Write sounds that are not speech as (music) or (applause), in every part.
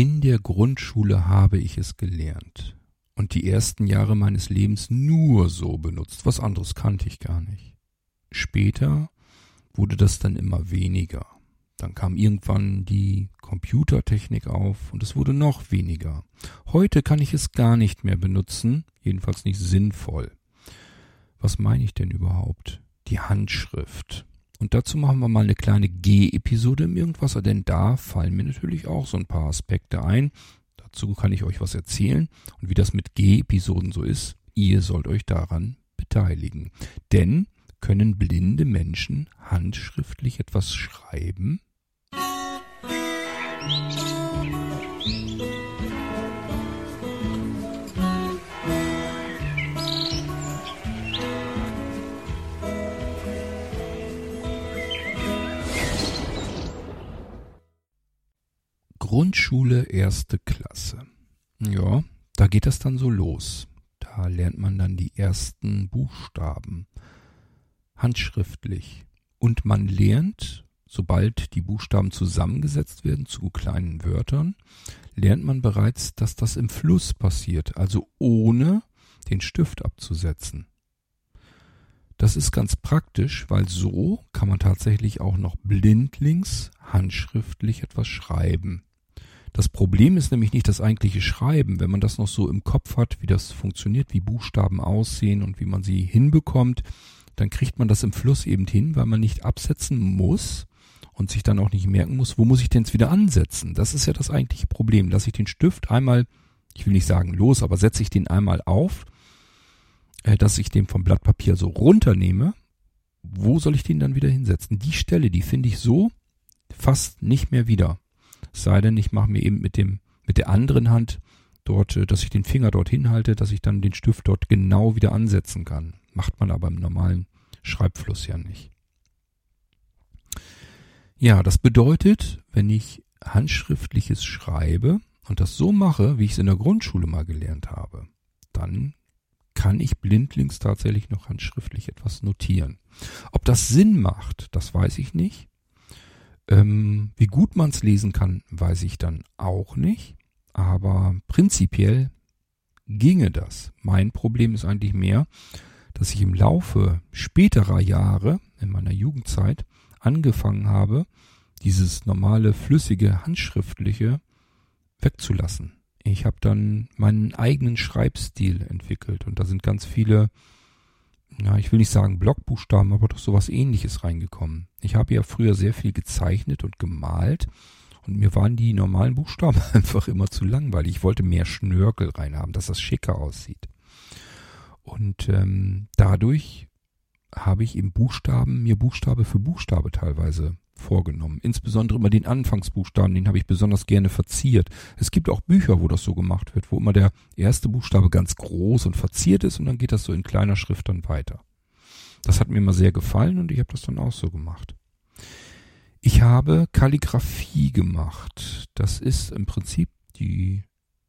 In der Grundschule habe ich es gelernt und die ersten Jahre meines Lebens nur so benutzt, was anderes kannte ich gar nicht. Später wurde das dann immer weniger. Dann kam irgendwann die Computertechnik auf und es wurde noch weniger. Heute kann ich es gar nicht mehr benutzen, jedenfalls nicht sinnvoll. Was meine ich denn überhaupt? Die Handschrift. Und dazu machen wir mal eine kleine G-Episode im Irgendwasser, denn da fallen mir natürlich auch so ein paar Aspekte ein, Dazu kann ich euch was erzählen und wie das mit G-Episoden so ist. Ihr sollt euch daran beteiligen. Denn können blinde Menschen handschriftlich etwas schreiben? Grundschule erste Klasse. Ja, da geht das dann so los. Da lernt man dann die ersten Buchstaben handschriftlich. Und man lernt, sobald die Buchstaben zusammengesetzt werden zu kleinen Wörtern, lernt man bereits, dass das im Fluss passiert, also ohne den Stift abzusetzen. Das ist ganz praktisch, weil so kann man tatsächlich auch noch blindlings handschriftlich etwas schreiben. Das Problem ist nämlich nicht das eigentliche Schreiben. Wenn man das noch so im Kopf hat, wie das funktioniert, wie Buchstaben aussehen und wie man sie hinbekommt, dann kriegt man das im Fluss eben hin, weil man nicht absetzen muss und sich dann auch nicht merken muss, wo muss ich denn jetzt wieder ansetzen? Das ist ja das eigentliche Problem. Lass ich den Stift einmal, ich will nicht sagen los, aber setze ich den einmal auf, äh, dass ich den vom Blatt Papier so runternehme, wo soll ich den dann wieder hinsetzen? Die Stelle, die finde ich so fast nicht mehr wieder. Sei denn, ich mache mir eben mit dem, mit der anderen Hand dort, äh, dass ich den Finger dort hinhalte, dass ich dann den Stift dort genau wieder ansetzen kann. Macht man aber im normalen Schreibfluss ja nicht. Ja, das bedeutet, wenn ich handschriftliches schreibe und das so mache, wie ich es in der Grundschule mal gelernt habe, dann kann ich blindlings tatsächlich noch handschriftlich etwas notieren. Ob das Sinn macht, das weiß ich nicht. Ähm, wie gut man es lesen kann, weiß ich dann auch nicht. Aber prinzipiell ginge das. Mein Problem ist eigentlich mehr, dass ich im Laufe späterer Jahre, in meiner Jugendzeit, angefangen habe, dieses normale, flüssige, handschriftliche wegzulassen. Ich habe dann meinen eigenen Schreibstil entwickelt und da sind ganz viele ja, ich will nicht sagen Blockbuchstaben, aber doch sowas ähnliches reingekommen. Ich habe ja früher sehr viel gezeichnet und gemalt und mir waren die normalen Buchstaben (laughs) einfach immer zu langweilig. Ich wollte mehr Schnörkel reinhaben, dass das schicker aussieht. Und ähm, dadurch habe ich im Buchstaben mir Buchstabe für Buchstabe teilweise vorgenommen. Insbesondere immer den Anfangsbuchstaben, den habe ich besonders gerne verziert. Es gibt auch Bücher, wo das so gemacht wird, wo immer der erste Buchstabe ganz groß und verziert ist und dann geht das so in kleiner Schrift dann weiter. Das hat mir immer sehr gefallen und ich habe das dann auch so gemacht. Ich habe Kalligraphie gemacht. Das ist im Prinzip die,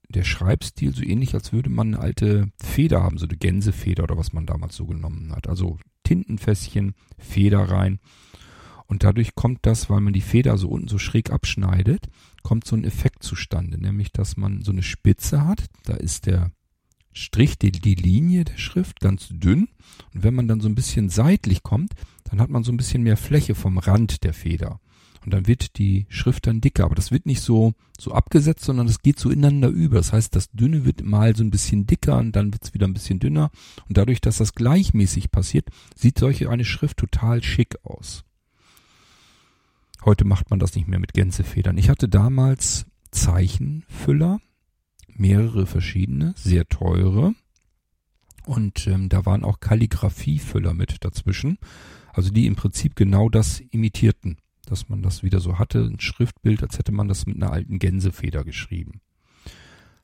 der Schreibstil so ähnlich, als würde man eine alte Feder haben, so eine Gänsefeder oder was man damals so genommen hat. Also Tintenfässchen, Feder rein und dadurch kommt das, weil man die Feder so unten so schräg abschneidet, kommt so ein Effekt zustande, nämlich dass man so eine Spitze hat, da ist der Strich, die, die Linie der Schrift ganz dünn und wenn man dann so ein bisschen seitlich kommt, dann hat man so ein bisschen mehr Fläche vom Rand der Feder. Und dann wird die Schrift dann dicker, aber das wird nicht so, so abgesetzt, sondern es geht so ineinander über. Das heißt, das Dünne wird mal so ein bisschen dicker und dann wird es wieder ein bisschen dünner. Und dadurch, dass das gleichmäßig passiert, sieht solche eine Schrift total schick aus. Heute macht man das nicht mehr mit Gänsefedern. Ich hatte damals Zeichenfüller, mehrere verschiedene, sehr teure. Und ähm, da waren auch Kalligraphiefüller mit dazwischen. Also die im Prinzip genau das imitierten, dass man das wieder so hatte, ein Schriftbild, als hätte man das mit einer alten Gänsefeder geschrieben.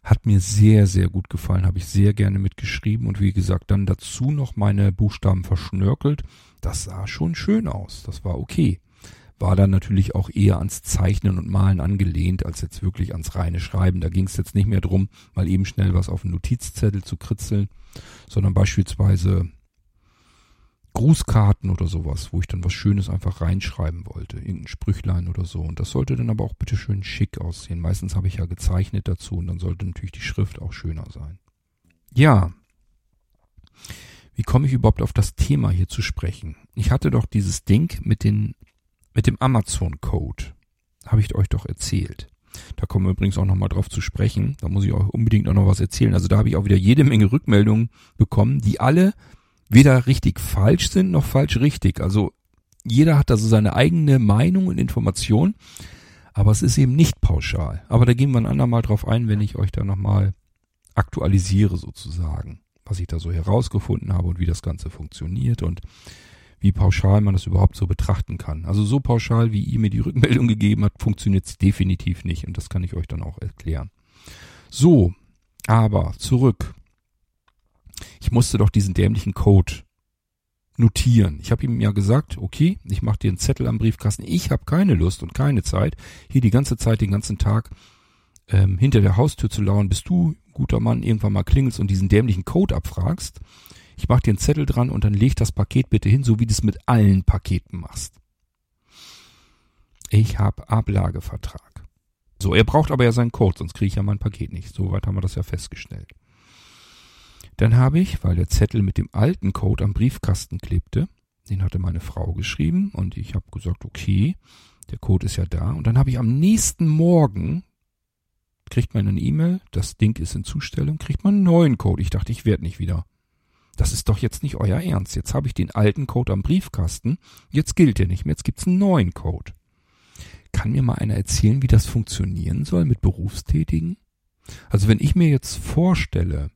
Hat mir sehr, sehr gut gefallen, habe ich sehr gerne mitgeschrieben und wie gesagt, dann dazu noch meine Buchstaben verschnörkelt. Das sah schon schön aus, das war okay war dann natürlich auch eher ans Zeichnen und Malen angelehnt, als jetzt wirklich ans reine Schreiben. Da ging es jetzt nicht mehr drum, mal eben schnell was auf einen Notizzettel zu kritzeln, sondern beispielsweise Grußkarten oder sowas, wo ich dann was Schönes einfach reinschreiben wollte. Irgendein Sprüchlein oder so. Und das sollte dann aber auch bitte schön schick aussehen. Meistens habe ich ja gezeichnet dazu und dann sollte natürlich die Schrift auch schöner sein. Ja. Wie komme ich überhaupt auf das Thema hier zu sprechen? Ich hatte doch dieses Ding mit den, mit dem Amazon-Code. Habe ich euch doch erzählt. Da kommen wir übrigens auch nochmal drauf zu sprechen. Da muss ich euch unbedingt auch noch was erzählen. Also da habe ich auch wieder jede Menge Rückmeldungen bekommen, die alle weder richtig falsch sind noch falsch richtig. Also jeder hat also seine eigene Meinung und Information, aber es ist eben nicht pauschal. Aber da gehen wir ein andermal drauf ein, wenn ich euch da nochmal aktualisiere sozusagen, was ich da so herausgefunden habe und wie das Ganze funktioniert und wie pauschal man das überhaupt so betrachten kann. Also so pauschal, wie ihr mir die Rückmeldung gegeben habt, funktioniert es definitiv nicht und das kann ich euch dann auch erklären. So, aber zurück ich musste doch diesen dämlichen Code notieren. Ich habe ihm ja gesagt, okay, ich mache dir einen Zettel am Briefkasten. Ich habe keine Lust und keine Zeit, hier die ganze Zeit, den ganzen Tag ähm, hinter der Haustür zu lauern, bis du, guter Mann, irgendwann mal klingelst und diesen dämlichen Code abfragst. Ich mache dir einen Zettel dran und dann leg das Paket bitte hin, so wie du es mit allen Paketen machst. Ich habe Ablagevertrag. So, er braucht aber ja seinen Code, sonst kriege ich ja mein Paket nicht. Soweit haben wir das ja festgestellt. Dann habe ich, weil der Zettel mit dem alten Code am Briefkasten klebte, den hatte meine Frau geschrieben und ich habe gesagt, okay, der Code ist ja da. Und dann habe ich am nächsten Morgen, kriegt man eine E-Mail, das Ding ist in Zustellung, kriegt man einen neuen Code. Ich dachte, ich werde nicht wieder. Das ist doch jetzt nicht euer Ernst. Jetzt habe ich den alten Code am Briefkasten, jetzt gilt der nicht mehr, jetzt gibt's einen neuen Code. Kann mir mal einer erzählen, wie das funktionieren soll mit Berufstätigen? Also wenn ich mir jetzt vorstelle,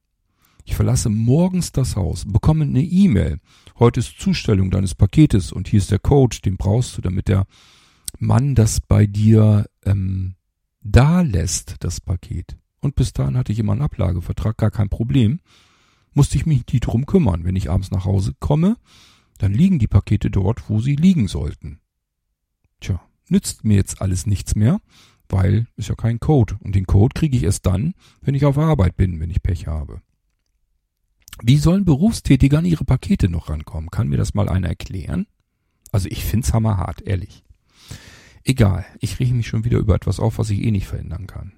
ich verlasse morgens das Haus, bekomme eine E-Mail. Heute ist Zustellung deines Paketes und hier ist der Code, den brauchst du, damit der Mann das bei dir ähm, da lässt, das Paket. Und bis dahin hatte ich immer einen Ablagevertrag, gar kein Problem. Musste ich mich nicht drum kümmern. Wenn ich abends nach Hause komme, dann liegen die Pakete dort, wo sie liegen sollten. Tja, nützt mir jetzt alles nichts mehr, weil ist ja kein Code. Und den Code kriege ich erst dann, wenn ich auf Arbeit bin, wenn ich Pech habe. Wie sollen Berufstätige an ihre Pakete noch rankommen? Kann mir das mal einer erklären? Also ich find's hammerhart, ehrlich. Egal, ich rieche mich schon wieder über etwas auf, was ich eh nicht verändern kann.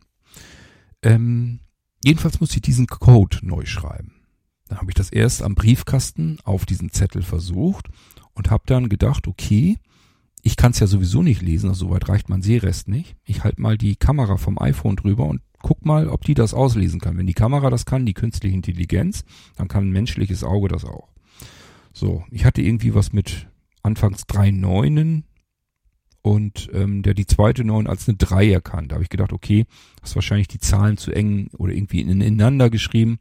Ähm, jedenfalls muss ich diesen Code neu schreiben. Dann habe ich das erst am Briefkasten auf diesen Zettel versucht und habe dann gedacht, okay, ich kann es ja sowieso nicht lesen, also soweit reicht mein Sehrest nicht. Ich halte mal die Kamera vom iPhone drüber und guck mal, ob die das auslesen kann. Wenn die Kamera das kann, die künstliche Intelligenz, dann kann ein menschliches Auge das auch. So, ich hatte irgendwie was mit anfangs drei Neunen und ähm, der die zweite Neun als eine drei erkannt. Da habe ich gedacht, okay, hast wahrscheinlich die Zahlen zu eng oder irgendwie ineinander geschrieben.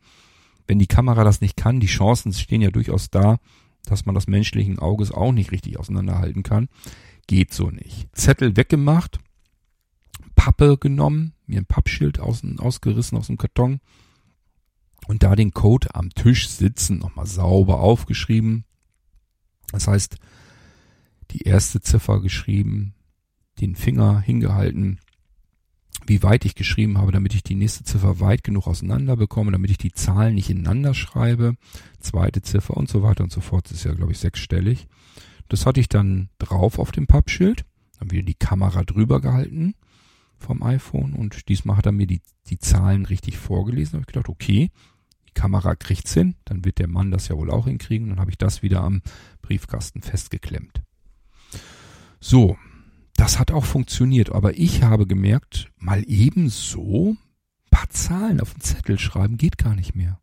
Wenn die Kamera das nicht kann, die Chancen stehen ja durchaus da, dass man das menschlichen Auges auch nicht richtig auseinanderhalten kann. Geht so nicht. Zettel weggemacht, Pappe genommen, mir ein Pappschild aus, ausgerissen aus dem Karton und da den Code am Tisch sitzen, nochmal sauber aufgeschrieben. Das heißt, die erste Ziffer geschrieben, den Finger hingehalten, wie weit ich geschrieben habe, damit ich die nächste Ziffer weit genug auseinander bekomme, damit ich die Zahlen nicht ineinander schreibe. Zweite Ziffer und so weiter und so fort. Das ist ja, glaube ich, sechsstellig. Das hatte ich dann drauf auf dem Pappschild. Dann wieder die Kamera drüber gehalten vom iPhone und diesmal hat er mir die, die Zahlen richtig vorgelesen. Da habe ich gedacht, okay, die Kamera kriegt's hin, dann wird der Mann das ja wohl auch hinkriegen. Dann habe ich das wieder am Briefkasten festgeklemmt. So, das hat auch funktioniert, aber ich habe gemerkt, mal eben so paar Zahlen auf den Zettel schreiben geht gar nicht mehr.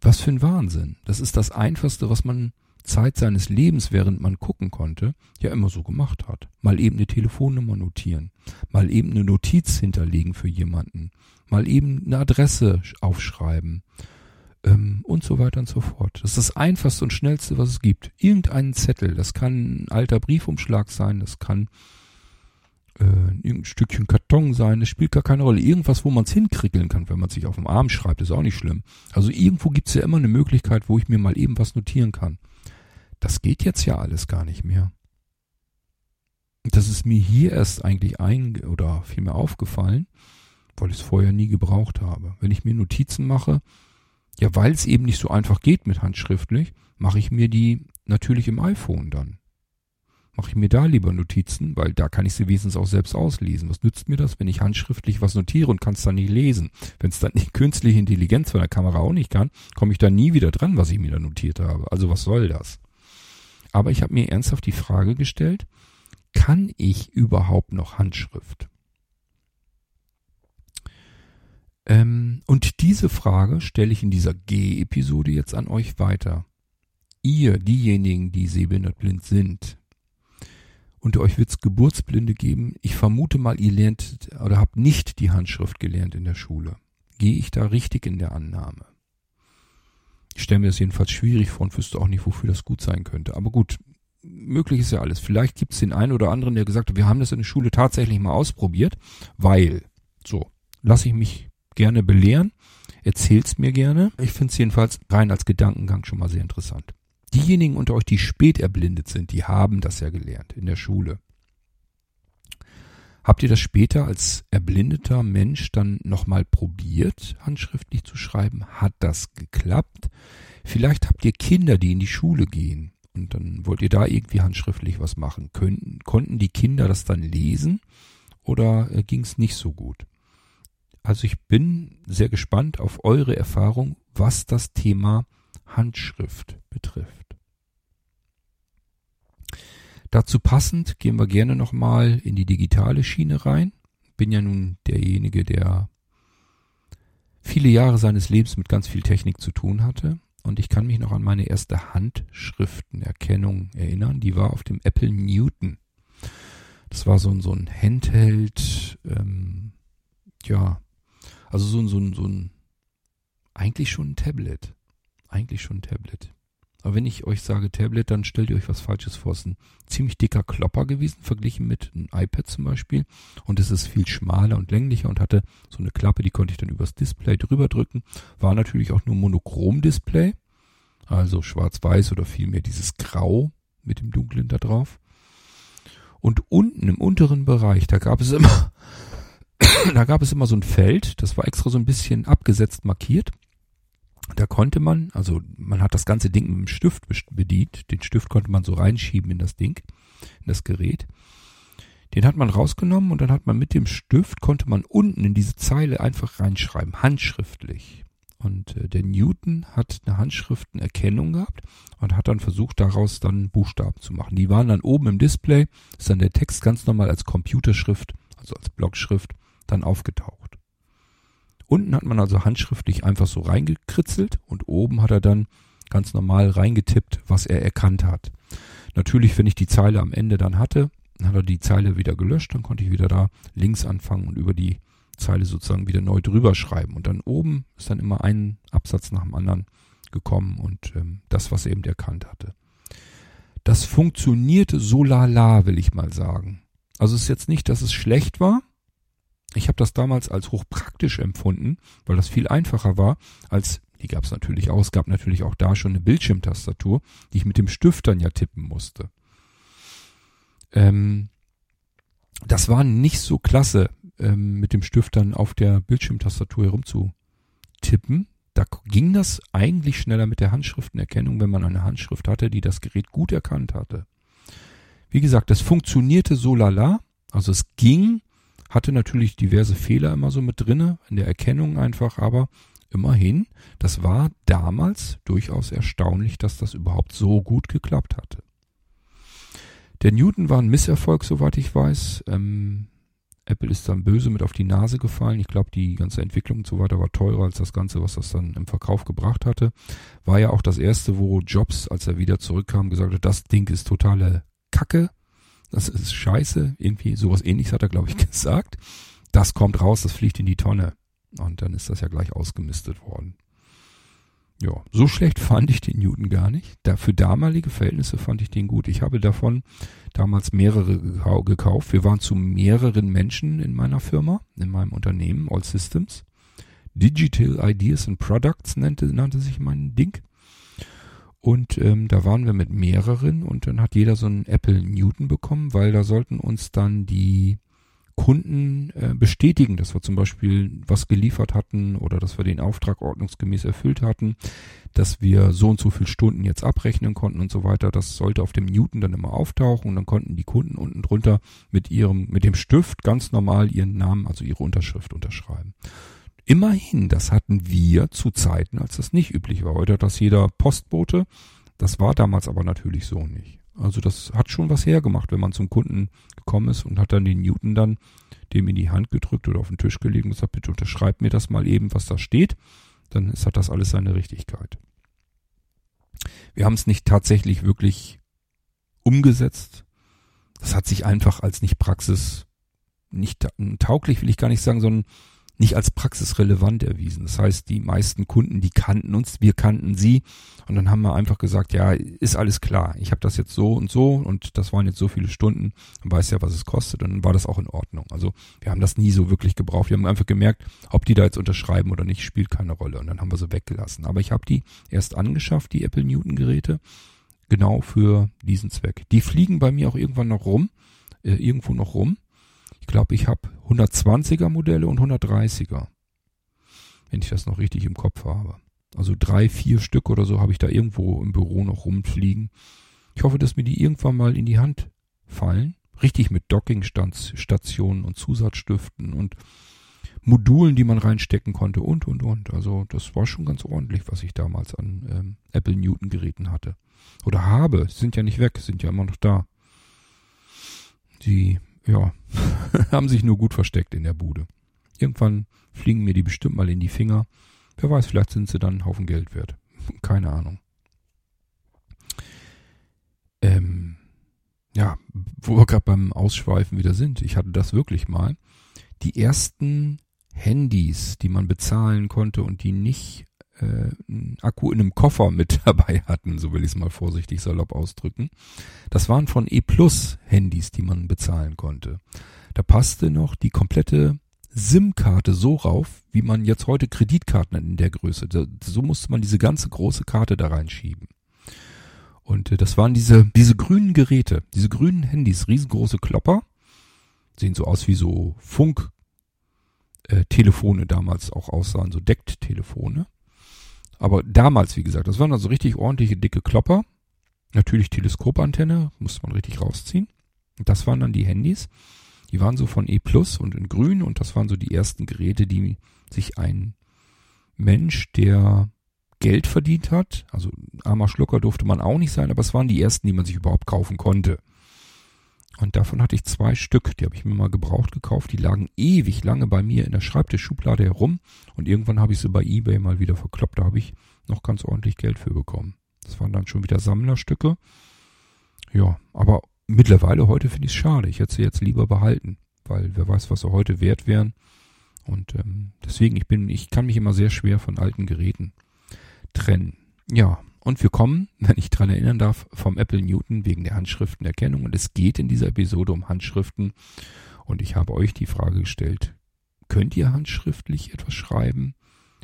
Was für ein Wahnsinn. Das ist das Einfachste, was man Zeit seines Lebens, während man gucken konnte, ja immer so gemacht hat. Mal eben eine Telefonnummer notieren, mal eben eine Notiz hinterlegen für jemanden, mal eben eine Adresse aufschreiben ähm, und so weiter und so fort. Das ist das Einfachste und Schnellste, was es gibt. Irgendeinen Zettel, das kann ein alter Briefumschlag sein, das kann äh, irgendein Stückchen Karton sein, das spielt gar keine Rolle. Irgendwas, wo man es hinkrickeln kann, wenn man sich auf dem Arm schreibt, ist auch nicht schlimm. Also irgendwo gibt's ja immer eine Möglichkeit, wo ich mir mal eben was notieren kann. Das geht jetzt ja alles gar nicht mehr. Das ist mir hier erst eigentlich ein oder vielmehr aufgefallen, weil ich es vorher nie gebraucht habe. Wenn ich mir Notizen mache, Ja, weil es eben nicht so einfach geht mit handschriftlich, mache ich mir die natürlich im iPhone dann. Mache ich mir da lieber Notizen, weil da kann ich sie wenigstens auch selbst auslesen. Was nützt mir das, wenn ich handschriftlich was notiere und kann es dann nicht lesen? Wenn es dann die künstliche Intelligenz von der Kamera auch nicht kann, komme ich da nie wieder dran, was ich mir da notiert habe. Also was soll das? Aber ich habe mir ernsthaft die Frage gestellt, kann ich überhaupt noch Handschrift? Ähm, und diese Frage stelle ich in dieser G-Episode jetzt an euch weiter. Ihr, diejenigen, die sehbehindert blind sind, unter euch wird's Geburtsblinde geben. Ich vermute mal, ihr lernt oder habt nicht die Handschrift gelernt in der Schule. Gehe ich da richtig in der Annahme? Ich stelle mir das jedenfalls schwierig vor und wüsste auch nicht, wofür das gut sein könnte. Aber gut, möglich ist ja alles. Vielleicht gibt's den einen oder anderen, der gesagt hat, wir haben das in der Schule tatsächlich mal ausprobiert, weil, so, lasse ich mich gerne belehren, erzähl's mir gerne. Ich finde es jedenfalls rein als Gedankengang schon mal sehr interessant. Diejenigen unter euch, die spät erblindet sind, die haben das ja gelernt in der Schule. Habt ihr das später als erblindeter Mensch dann nochmal probiert, handschriftlich zu schreiben? Hat das geklappt? Vielleicht habt ihr Kinder, die in die Schule gehen und dann wollt ihr da irgendwie handschriftlich was machen. Können, konnten die Kinder das dann lesen oder äh, ging es nicht so gut? Also ich bin sehr gespannt auf eure Erfahrung, was das Thema Handschrift betrifft. Dazu passend gehen wir gerne nochmal in die digitale Schiene rein. Bin ja nun derjenige, der viele Jahre seines Lebens mit ganz viel Technik zu tun hatte. Und ich kann mich noch an meine erste Handschriftenerkennung erinnern. Die war auf dem Apple Newton. Das war so ein, so ein Handheld, ähm, ja, also so ein, so ein, so ein, eigentlich schon ein Tablet. Eigentlich schon ein Tablet. Aber wenn ich euch sage Tablet, dann stellt ihr euch was Falsches vor. Es ist ein ziemlich dicker Klopper gewesen, verglichen mit einem iPad zum Beispiel. Und es ist viel schmaler und länglicher und hatte so eine Klappe, die konnte ich dann übers Display drüber drücken. War natürlich auch nur Monochrom-Display. Also schwarz-weiß oder vielmehr dieses Grau mit dem Dunklen da drauf. Und unten im unteren Bereich, da gab es immer, (coughs) da gab es immer so ein Feld, das war extra so ein bisschen abgesetzt markiert. Da konnte man, also man hat das ganze Ding mit dem Stift bedient. Den Stift konnte man so reinschieben in das Ding, in das Gerät. Den hat man rausgenommen und dann hat man mit dem Stift konnte man unten in diese Zeile einfach reinschreiben, handschriftlich. Und äh, der Newton hat eine Handschriftenerkennung gehabt und hat dann versucht, daraus dann Buchstaben zu machen. Die waren dann oben im Display, ist dann der Text ganz normal als Computerschrift, also als Blockschrift, dann aufgetaucht. Unten hat man also handschriftlich einfach so reingekritzelt und oben hat er dann ganz normal reingetippt, was er erkannt hat. Natürlich, wenn ich die Zeile am Ende dann hatte, hat er die Zeile wieder gelöscht, dann konnte ich wieder da links anfangen und über die Zeile sozusagen wieder neu drüber schreiben. Und dann oben ist dann immer ein Absatz nach dem anderen gekommen und ähm, das, was er eben erkannt hatte. Das funktionierte so lala, will ich mal sagen. Also es ist jetzt nicht, dass es schlecht war, ich habe das damals als hochpraktisch empfunden, weil das viel einfacher war als, die gab es natürlich auch, es gab natürlich auch da schon eine Bildschirmtastatur, die ich mit dem Stift dann ja tippen musste. Ähm, das war nicht so klasse, ähm, mit dem Stift dann auf der Bildschirmtastatur herumzutippen. Da ging das eigentlich schneller mit der Handschriftenerkennung, wenn man eine Handschrift hatte, die das Gerät gut erkannt hatte. Wie gesagt, das funktionierte so lala, also es ging, hatte natürlich diverse Fehler immer so mit drinne, in der Erkennung einfach, aber immerhin, das war damals durchaus erstaunlich, dass das überhaupt so gut geklappt hatte. Der Newton war ein Misserfolg, soweit ich weiß. Ähm, Apple ist dann böse mit auf die Nase gefallen. Ich glaube, die ganze Entwicklung und so weiter war teurer als das Ganze, was das dann im Verkauf gebracht hatte. War ja auch das erste, wo Jobs, als er wieder zurückkam, gesagt hat, das Ding ist totale Kacke das ist scheiße, irgendwie sowas ähnliches hat er, glaube ich, (laughs) gesagt. Das kommt raus, das fliegt in die Tonne. Und dann ist das ja gleich ausgemistet worden. Ja, so schlecht fand ich den Newton gar nicht. Für damalige Verhältnisse fand ich den gut. Ich habe davon damals mehrere gekauft. Wir waren zu mehreren Menschen in meiner Firma, in meinem Unternehmen, All Systems. Digital Ideas and Products nannte, nannte sich mein Ding. Und ähm, da waren wir mit mehreren und dann hat jeder so einen Apple Newton bekommen, weil da sollten uns dann die Kunden äh, bestätigen, dass wir zum Beispiel was geliefert hatten oder dass wir den Auftrag ordnungsgemäß erfüllt hatten, dass wir so und so viele Stunden jetzt abrechnen konnten und so weiter. Das sollte auf dem Newton dann immer auftauchen und dann konnten die Kunden unten drunter mit ihrem, mit dem Stift ganz normal ihren Namen, also ihre Unterschrift unterschreiben. Immerhin, das hatten wir zu Zeiten, als das nicht üblich war. Heute hat das jeder Postbote. Das war damals aber natürlich so nicht. Also das hat schon was hergemacht, wenn man zum Kunden gekommen ist und hat dann den Newton dann dem in die Hand gedrückt oder auf den Tisch gelegt und gesagt, bitte unterschreib mir das mal eben, was da steht. Dann ist, hat das alles seine Richtigkeit. Wir haben es nicht tatsächlich wirklich umgesetzt. Das hat sich einfach als nicht Praxis, nicht tauglich will ich gar nicht sagen, sondern nicht als praxisrelevant erwiesen. Das heißt, die meisten Kunden, die kannten uns, wir kannten sie und dann haben wir einfach gesagt, ja, ist alles klar. Ich habe das jetzt so und so und das waren jetzt so viele Stunden, man weiß ja, was es kostet und dann war das auch in Ordnung. Also wir haben das nie so wirklich gebraucht. Wir haben einfach gemerkt, ob die da jetzt unterschreiben oder nicht, spielt keine Rolle und dann haben wir sie weggelassen. Aber ich habe die erst angeschafft, die Apple Newton Geräte, genau für diesen Zweck. Die fliegen bei mir auch irgendwann noch rum, äh, irgendwo noch rum ich glaube, ich habe 120er Modelle und 130er. Wenn ich das noch richtig im Kopf habe. Also drei, vier Stück oder so habe ich da irgendwo im Büro noch rumfliegen. Ich hoffe, dass mir die irgendwann mal in die Hand fallen. Richtig mit Dockingstationen und Zusatzstiften und Modulen, die man reinstecken konnte und, und, und. Also das war schon ganz ordentlich, was ich damals an ähm, Apple Newton Geräten hatte. Oder habe. Sind ja nicht weg, sind ja immer noch da. Die ja, (laughs) haben sich nur gut versteckt in der Bude. Irgendwann fliegen mir die bestimmt mal in die Finger. Wer weiß, vielleicht sind sie dann einen Haufen Geld wert. (laughs) Keine Ahnung. Ähm, ja, wo wir gerade beim Ausschweifen wieder sind. Ich hatte das wirklich mal. Die ersten Handys, die man bezahlen konnte und die nicht einen Akku in einem Koffer (laughs) mit dabei hatten, so will ich es mal vorsichtig salopp ausdrücken. Das waren von E Plus Handys, die man bezahlen konnte. Da passte noch die komplette SIM-Karte so rauf, wie man jetzt heute Kreditkarten in der Größe. So musste man diese ganze große Karte da reinschieben. Und äh, das waren diese, diese grünen Geräte, diese grünen Handys, riesengroße Klopper. Sehen so aus wie so Funk, äh, Telefone damals auch aussahen, so Deckt-Telefone. Aber damals, wie gesagt, das waren also richtig ordentliche dicke Klopper. Natürlich Teleskopantenne, musste man richtig rausziehen. Und das waren dann die Handys. Die waren so von E Plus und in grün und das waren so die ersten Geräte, die sich ein Mensch, der Geld verdient hat, also armer Schlucker durfte man auch nicht sein, aber es waren die ersten, die man sich überhaupt kaufen konnte. Und davon hatte ich zwei Stück, die habe ich mir mal gebraucht gekauft. Die lagen ewig lange bei mir in der Schreibtischschublade herum. Und irgendwann habe ich sie bei eBay mal wieder verkloppt. Da habe ich noch ganz ordentlich Geld für bekommen. Das waren dann schon wieder Sammlerstücke. Ja, aber mittlerweile heute finde ich es schade. Ich hätte sie jetzt lieber behalten, weil wer weiß, was sie heute wert wären. Und ähm, deswegen, ich bin, ich kann mich immer sehr schwer von alten Geräten trennen. Ja, und wir kommen, (laughs) wenn ich dran erinnern darf, vom Apple Newton wegen der Handschriftenerkennung. Und es geht in dieser Episode um Handschriften. Und ich habe euch die Frage gestellt, könnt ihr handschriftlich etwas schreiben?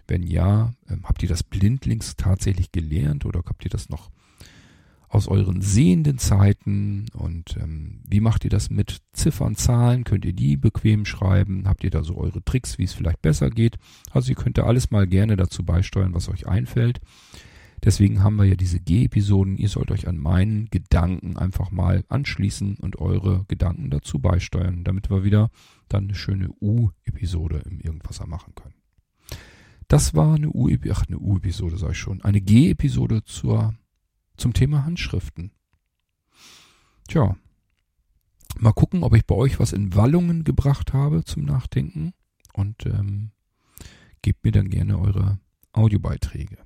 Wenn ja, ähm, habt ihr das blindlings tatsächlich gelernt oder habt ihr das noch aus euren sehenden Zeiten? Und ähm, wie macht ihr das mit Ziffern, Zahlen? Könnt ihr die bequem schreiben? Habt ihr da so eure Tricks, wie es vielleicht besser geht? Also ihr könnt da alles mal gerne dazu beisteuern, was euch einfällt. Deswegen haben wir ja diese G-Episoden. Ihr sollt euch an meinen Gedanken einfach mal anschließen und eure Gedanken dazu beisteuern, damit wir wieder dann eine schöne U-Episode im Irgendwasser machen können. Das war eine U-Episode, ach, ich schon, eine G-Episode zum Thema Handschriften. Tja, mal gucken, ob ich bei euch was in Wallungen gebracht habe zum Nachdenken und ähm, gebt mir dann gerne eure Audiobeiträge.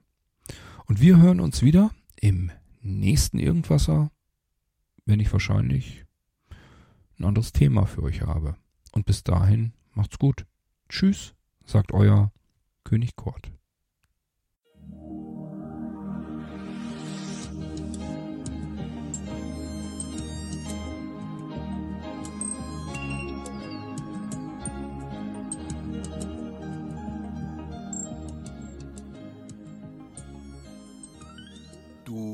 Und wir hören uns wieder im nächsten Irgendwasser, wenn ich wahrscheinlich ein anderes Thema für euch habe. Und bis dahin macht's gut. Tschüss, sagt euer König Kurt.